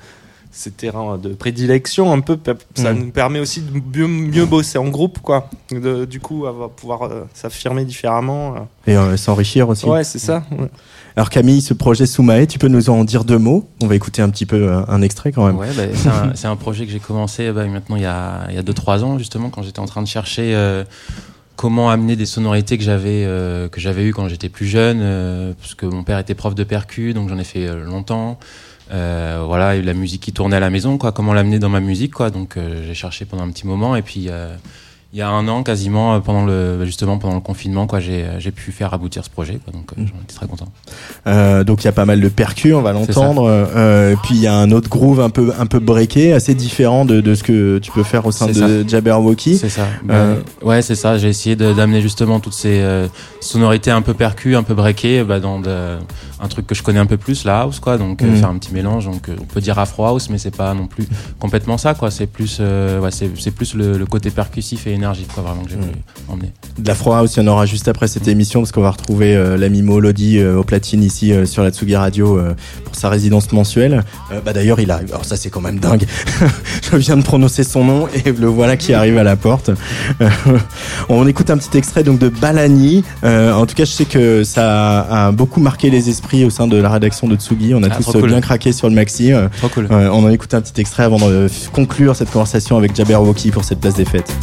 Ses terrains de prédilection un peu pe- ça Mm. nous permet aussi de mieux, mieux bosser en groupe quoi de, du coup va pouvoir euh, s'affirmer différemment euh. et euh, s'enrichir aussi. ouais c'est ça ouais. Alors Camille, ce projet Suumae, tu peux nous en dire deux mots? On va écouter un petit peu euh, un extrait quand même. Ouais, bah, c'est un, projet que j'ai commencé bah, maintenant il y a 2-3 ans, justement, quand j'étais en train de chercher euh, comment amener des sonorités que j'avais euh, que j'avais eues quand j'étais plus jeune, euh, parce que mon père était prof de percu, donc j'en ai fait euh, longtemps. Euh, voilà, la musique qui tournait à la maison, quoi. Comment l'amener dans ma musique, quoi. Donc euh, j'ai cherché pendant un petit moment, et puis euh, il y a un an quasiment, euh, pendant le justement pendant le confinement, quoi, j'ai j'ai pu faire aboutir ce projet, quoi. Donc euh, j'en étais très content. Euh, donc il y a pas mal de percus, on va ça. l'entendre. Euh, puis il y a un autre groove un peu un peu breaké, assez différent de, de ce que tu peux faire au sein de Jabberwocky. C'est ça. Euh, Bah, ouais, c'est ça. J'ai essayé d'amener justement toutes ces euh, sonorités un peu percues, un peu breakées, bah, dans de- un truc que je connais un peu plus, la house, quoi. Donc euh, Mhm. faire un petit mélange. Donc euh, on peut dire afro house, mais c'est pas non plus complètement ça, quoi. C'est plus, euh, ouais, c'est c'est plus le, le côté percussif et énergique, quoi, vraiment que j'ai Mhm. voulu emmener. De l'Afro House, il y en aura juste après cette émission parce qu'on va retrouver euh, l'ami Mo Lodi euh, au platine ici euh, sur la Tsugi Radio euh, pour sa résidence mensuelle. Bah d'ailleurs, il arrive. Alors ça, c'est quand même dingue. Je viens de prononcer son nom et le voilà qui arrive à la porte. On écoute un petit extrait donc de Balani. En tout cas, je sais que ça a, a beaucoup marqué les esprits au sein de la rédaction de Tsugi. On a Ah, tous cool. bien craqué sur le maxi. Trop cool. on en écoute un petit extrait avant de conclure cette conversation avec Jabberwocky pour cette place des fêtes.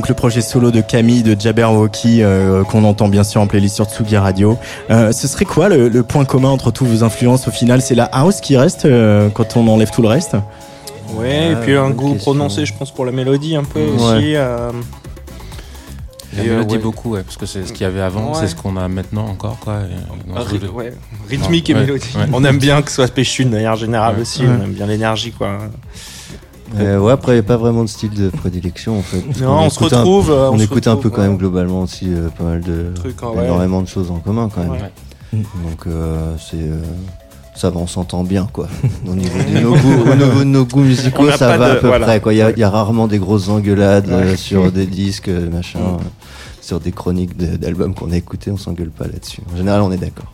Donc le projet solo de Camille de Jabberwocky euh, qu'on entend bien sûr en playlist sur Tsugi Radio. Euh, ce serait quoi le, le point commun entre tous vos influences au final? C'est la house qui reste euh, quand on enlève tout le reste? Ouais, et Ah, puis un goût question. prononcé, je pense, pour la mélodie un peu Ouais. aussi. euh, La Et, euh, mélodie ouais. beaucoup, ouais, parce que c'est ce qu'il y avait avant, Ouais. c'est ce qu'on a maintenant encore, quoi. et, ouais, rythmique et ouais. On aime bien que ce soit péchu de manière générale Ouais. aussi, Ouais. on aime bien l'énergie quoi. Euh, ouais, après, il n'y a pas vraiment de style de prédilection en fait. Non, qu'on on se écoute un- retrouve. euh, on, se écoute un peu retrouve, quand même globalement aussi euh, pas mal de. Trucs, hein, ouais. énormément de choses en commun quand même. Ouais. Donc euh, c'est. euh, ça va, on s'entend bien quoi. Au niveau de nos goûts, au niveau de nos goûts On musicaux, ça va de- à peu voilà. près quoi. Il y, y a rarement des grosses engueulades euh, sur des disques, euh, machin, euh, sur des chroniques d'albums qu'on a écoutés, on s'engueule pas là-dessus. En général, on est d'accord.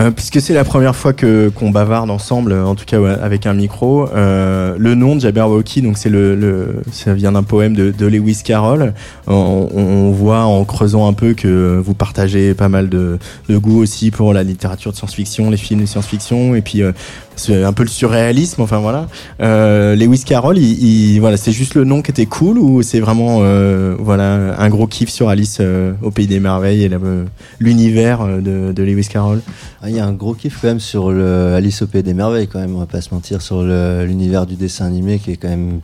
Euh, puisque c'est la première fois que qu'on bavarde ensemble, euh, en tout cas ouais, avec un micro. euh, le nom de Jabberwocky, donc c'est le, le ça vient d'un poème de, de Lewis Carroll. On, on voit en creusant un peu que vous partagez pas mal de, de goût aussi pour la littérature de science-fiction, les films de science-fiction, et puis euh, c'est un peu le surréalisme. Enfin voilà. Euh, Lewis Carroll, il, il- voilà, c'est juste le nom qui était cool ou c'est vraiment euh, voilà un gros kiff sur Alice euh, au pays des merveilles et euh, l'univers euh, de, de Lewis Carroll? Ah, Il y a un gros kiff quand même sur le Alice au Pays des Merveilles quand même, on va pas se mentir, sur l'univers du dessin animé qui est quand même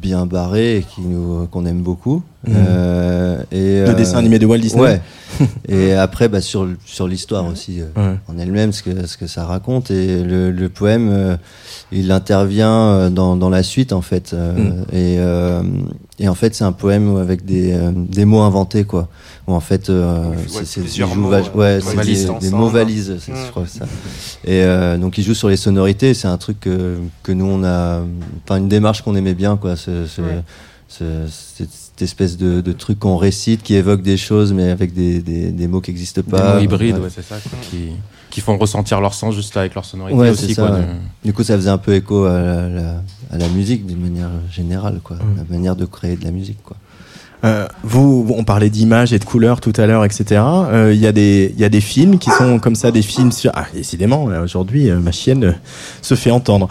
bien barré et qui nous qu'on aime beaucoup. Mhm. Euh, et, Le dessin animé de Walt Disney. Ouais. et après, bah, sur, sur l'histoire aussi, euh, Ouais. en elle-même, ce que, ce que ça raconte. Et le, le poème, euh, il intervient euh, dans, dans la suite, en fait. Euh, Mm. et, euh, et en fait, c'est un poème avec des, euh, des mots inventés, quoi. Où en fait, euh, Ouais, c'est- ouais, des des, des mots valises, Mm. je crois ça. Et euh, donc, il joue sur les sonorités. C'est un truc que, que nous, on a. Enfin, une démarche qu'on aimait bien, quoi. Ce, ce- Ouais. ce- cette, espèce de, de truc qu'on récite qui évoque des choses, mais avec des, des, des mots qui n'existent Des pas. mots hybrides, Ouais. ouais, c'est ça, quoi, qui, qui font ressentir leur sens juste avec leur sonorité Ouais, aussi. quoi, de-. Du coup, ça faisait un peu écho à la, la- à la musique d'une manière générale, quoi. Mm. La manière de créer de la musique, quoi. Euh, vous, on parlait d'images et de couleurs tout à l'heure, etc. Euh, Il y a des, il y a des films qui sont comme ça, des films sur. Ah, décidément, là, aujourd'hui, euh, ma chienne euh, se fait entendre.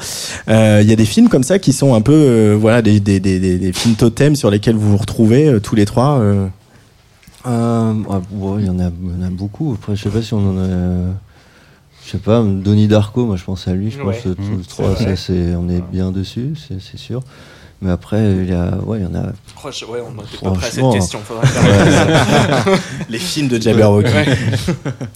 Euh, Il y a des films comme ça qui sont un peu, euh, voilà, des, des, des, des, des films totems sur lesquels vous vous retrouvez euh, tous les trois. euh. Euh, ah, ouais, il y en a, il y en a beaucoup. Après, je sais pas si on en a. euh, Je sais pas, Donnie Darko, moi je pense à lui, je Ouais. pense que tous Mmh, les trois, ça, c'est, on est bien dessus, c'est, c'est sûr. Mais après, il y a, ouais, il y en a. Ouais, on n'était pas prêt à cette question. Faudrait faire Les films de Jabberwocky. Ouais.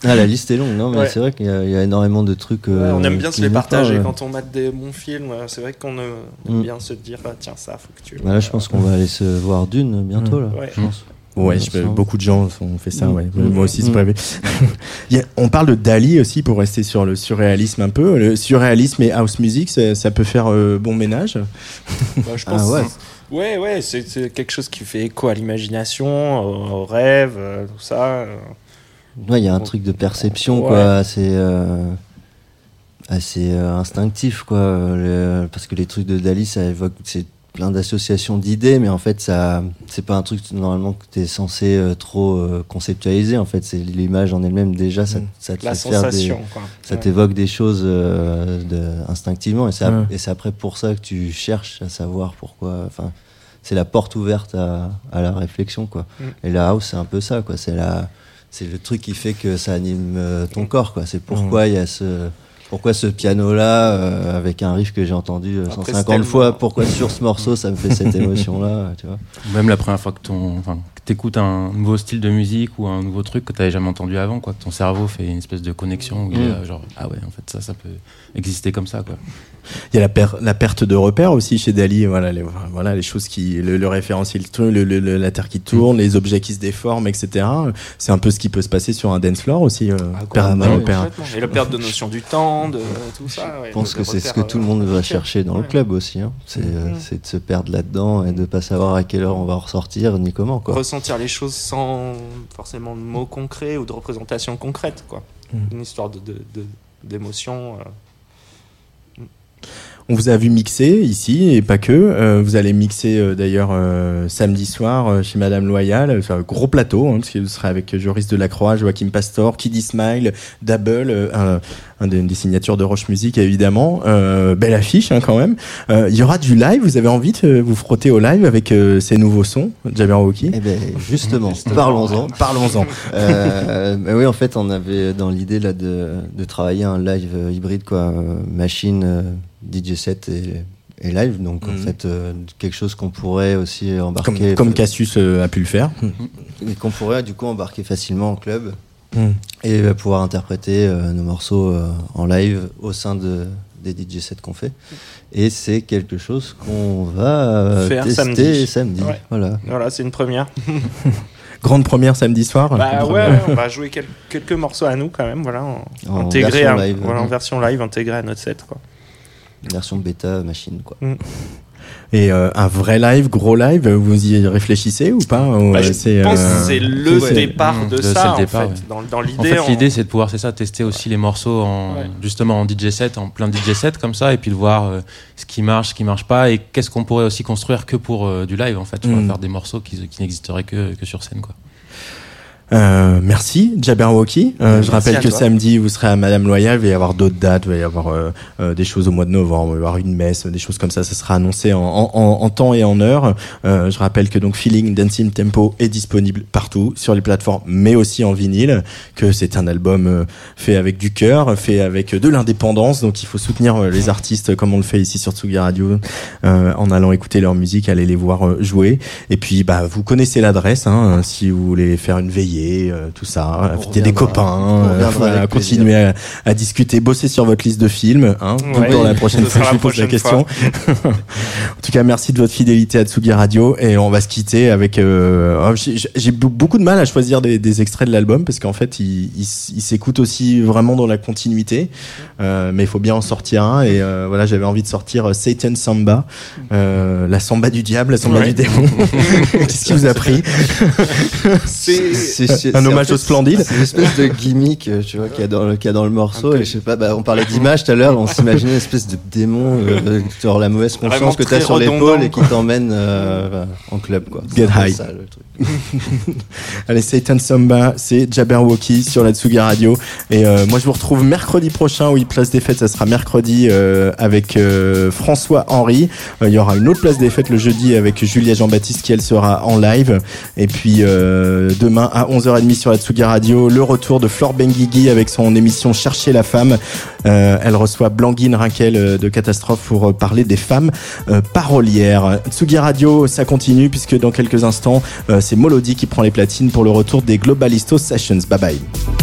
Ah, la liste est longue, non, mais Ouais. c'est vrai qu'il y a, il y a énormément de trucs. Ouais, euh, on aime bien se les partager quand on mate des bons films. ouais, C'est vrai qu'on euh, aime Mm. bien se dire ah, tiens, ça, faut que tu. Bah là, je pense qu'on va aller se voir d'une bientôt, là. Ouais. Je pense. Ouais, je- beaucoup de gens ont fait ça, Mm. ouais. Mm. Moi aussi, c'est Mm. prévu. On parle de Dali aussi pour rester sur le surréalisme un peu. Le surréalisme et house music, ça, ça peut faire euh, bon ménage. Bah, je pense Ah ouais. Ouais, ouais, c'est quelque chose qui fait écho à l'imagination, au, au rêve, euh, tout ça. euh. Ouais, il y a un truc de perception, Ouais. quoi, assez, euh, assez instinctif, quoi. Le- parce que les trucs de Dali, ça évoque c'est plein d'associations d'idées, mais en fait, ça, c'est pas un truc normalement que tu es censé euh, trop euh, conceptualiser. En fait, c'est l'image en elle-même déjà, ça, Mm. ça te La fait faire des, quoi. ça Ouais. t'évoque des choses euh, de- instinctivement, et c'est Ouais. et c'est après pour ça que tu cherches à savoir pourquoi. Enfin, c'est la porte ouverte à, à la réflexion, quoi. Mm. Et la house, c'est un peu ça, quoi. C'est la, c'est le truc qui fait que ça anime euh, ton corps, quoi. C'est pourquoi il y a ce, pourquoi ce piano-là euh, avec un riff que j'ai entendu euh, Après, 150 c'est tellement- fois. Pourquoi sur ce morceau ça me fait cette émotion-là, tu vois? Même la première fois que ton, enfin, t'écoutes un nouveau style de musique ou un nouveau truc que t'avais jamais entendu avant, quoi, que ton cerveau fait une espèce de connexion où il est Mm. là, genre ah ouais, en fait ça, ça peut exister comme ça, quoi. Il y a la, per- la perte de repères aussi chez Dali. Voilà, les, voilà, les choses qui, le, le référentiel, le, le- le- la terre qui tourne, les objets qui se déforment, etc. C'est un peu ce qui peut se passer sur un dance floor aussi. Euh, Ah. Complètement. Et la perte de notion du temps, de tout ça. ouais, Je pense que c'est ce que tout le euh, monde va chercher dans le club aussi. hein. C'est euh, Mhm. c'est de se perdre là-dedans et de pas savoir à quelle heure on va ressortir ni comment. Quoi. Ressentir les choses sans forcément de mots concrets ou de représentations concrètes, quoi. Mm. Une histoire de, d'émotion. euh. On vous a vu mixer ici et pas que. Euh, vous allez mixer euh, d'ailleurs euh, samedi soir euh, chez Madame Loyal. Enfin, gros plateau, hein, parce que vous serez avec Joris Delacroix, Joachim Pastor, Kiddy Smile, Double, euh, un, un des, une des signatures de Roche Music évidemment. Euh, belle affiche hein, quand même. Euh, Il y aura du live. Vous avez envie de vous frotter au live avec euh, ces nouveaux sons, Jabberwocky Eh ben justement, parlons-en. Parlons-en. Euh, mais oui, en fait, on avait dans l'idée là de, de travailler un live hybride, quoi, machine, euh, DJ set et, et live. Donc en Mhm. fait, euh, quelque chose qu'on pourrait aussi Comme, embarquer, comme Cassius euh, a pu le faire. et qu'on pourrait du coup embarquer facilement en club Mm. et euh, pouvoir interpréter euh, nos morceaux euh, en live au sein de des DJ sets qu'on fait. Et c'est quelque chose qu'on va Faire tester samedi. samedi. Ouais. Voilà. Voilà, c'est une première. Grande première samedi soir. Bah ouais, on va jouer quel- quelques morceaux à nous quand même, voilà, en, version à- live. voilà, en Mhm. version live, intégré à notre set, quoi. Version bêta machine quoi. Et euh, un vrai live, gros live, vous y réfléchissez ou pas ou, Bah, je euh, c'est, pense euh, que c'est le c'est- départ Mmh, de le- ça, c'est le en départ, fait. ouais. Dans, dans En l'idée, fait, on- l'idée c'est de pouvoir c'est ça tester aussi les morceaux en Ouais. justement en DJ set, en plein DJ set comme ça, et puis de voir euh, ce qui marche, ce qui marche pas, et qu'est-ce qu'on pourrait aussi construire que pour euh, du live en fait, Mm. faire des morceaux qui, qui n'existeraient que, que sur scène quoi. Euh, merci Jabberwocky. Euh, je rappelle que toi. samedi vous serez à Madame Loyal. Il va y avoir d'autres dates. Il va y avoir euh, euh, des choses au mois de novembre. Il va y avoir une messe, des choses comme ça. Ça sera annoncé en, en, en- temps et en heure. Euh, je rappelle que donc Feeling Dancing Tempo est disponible partout sur les plateformes, mais aussi en vinyle. Que c'est un album euh, fait avec du cœur, fait avec de l'indépendance. Donc il faut soutenir les artistes comme on le fait ici sur Tsugi Radio euh, en allant écouter leur musique, aller les voir jouer. Et puis, bah, vous connaissez l'adresse, hein, si vous voulez faire une veillée, euh, tout ça, inviter des copains, euh, voilà, continuer à, à discuter, bosser sur votre liste de films, hein, Ouais, pour la prochaine fois je vous pose la question. en tout cas, merci de votre fidélité à Tsugi Radio et on va se quitter avec. Euh, oh, j'ai j'ai be- beaucoup de mal à choisir des, des extraits de l'album parce qu'en fait, il, il, s'écoute aussi vraiment dans la continuité, euh, mais il faut bien en sortir un et voilà, j'avais envie de sortir Satan Samba, la samba du diable, la samba Ouais. du démon. Qu'est-ce qui vous a pris c'est- Un hommage au Splendide. C'est une espèce de gimmick, euh, tu vois, qu'il y a dans le, qu'il y a dans le morceau. Et je sais pas, bah, on parlait d'image tout à l'heure, on s'imaginait une espèce de démon, euh, genre la mauvaise conscience que tu as très sur l'épaule et qui t'emmène euh, en club, quoi. Get high. ça, le truc. Allez, Satan Samba, c'est Jabberwocky sur la Tsugi Radio. Et euh, moi, je vous retrouve mercredi prochain. Oui, place des fêtes, ça sera mercredi euh, avec euh, François Henry. Euh, Il y aura une autre place des fêtes le jeudi avec Julia Jean-Baptiste qui, elle, sera en live. Et puis euh, demain à 11h30 sur la Tsugi Radio, le retour de Flore Benguigui avec son émission Chercher la femme. Euh, elle reçoit Blanguine Rinkel euh, de Catastrophe pour euh, parler des femmes euh, parolières. Tsugi Radio, ça continue puisque dans quelques instants, c'est Molody qui prend les platines pour le retour des Globalistos Sessions. Bye bye.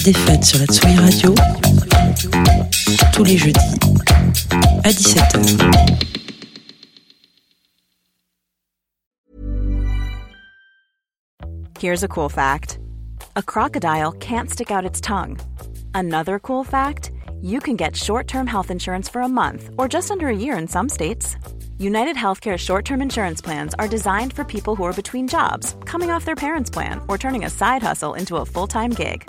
Place des Fêtes sur la Tsugi Radio, tous les jeudis à 17h. Here's a cool fact a crocodile can't stick out its tongue. Another cool fact you can get short term health insurance for a month or just under a year in some states. United Healthcare short term insurance plans are designed for people who are between jobs, coming off their parents' plan, or turning a side hustle into a full time gig.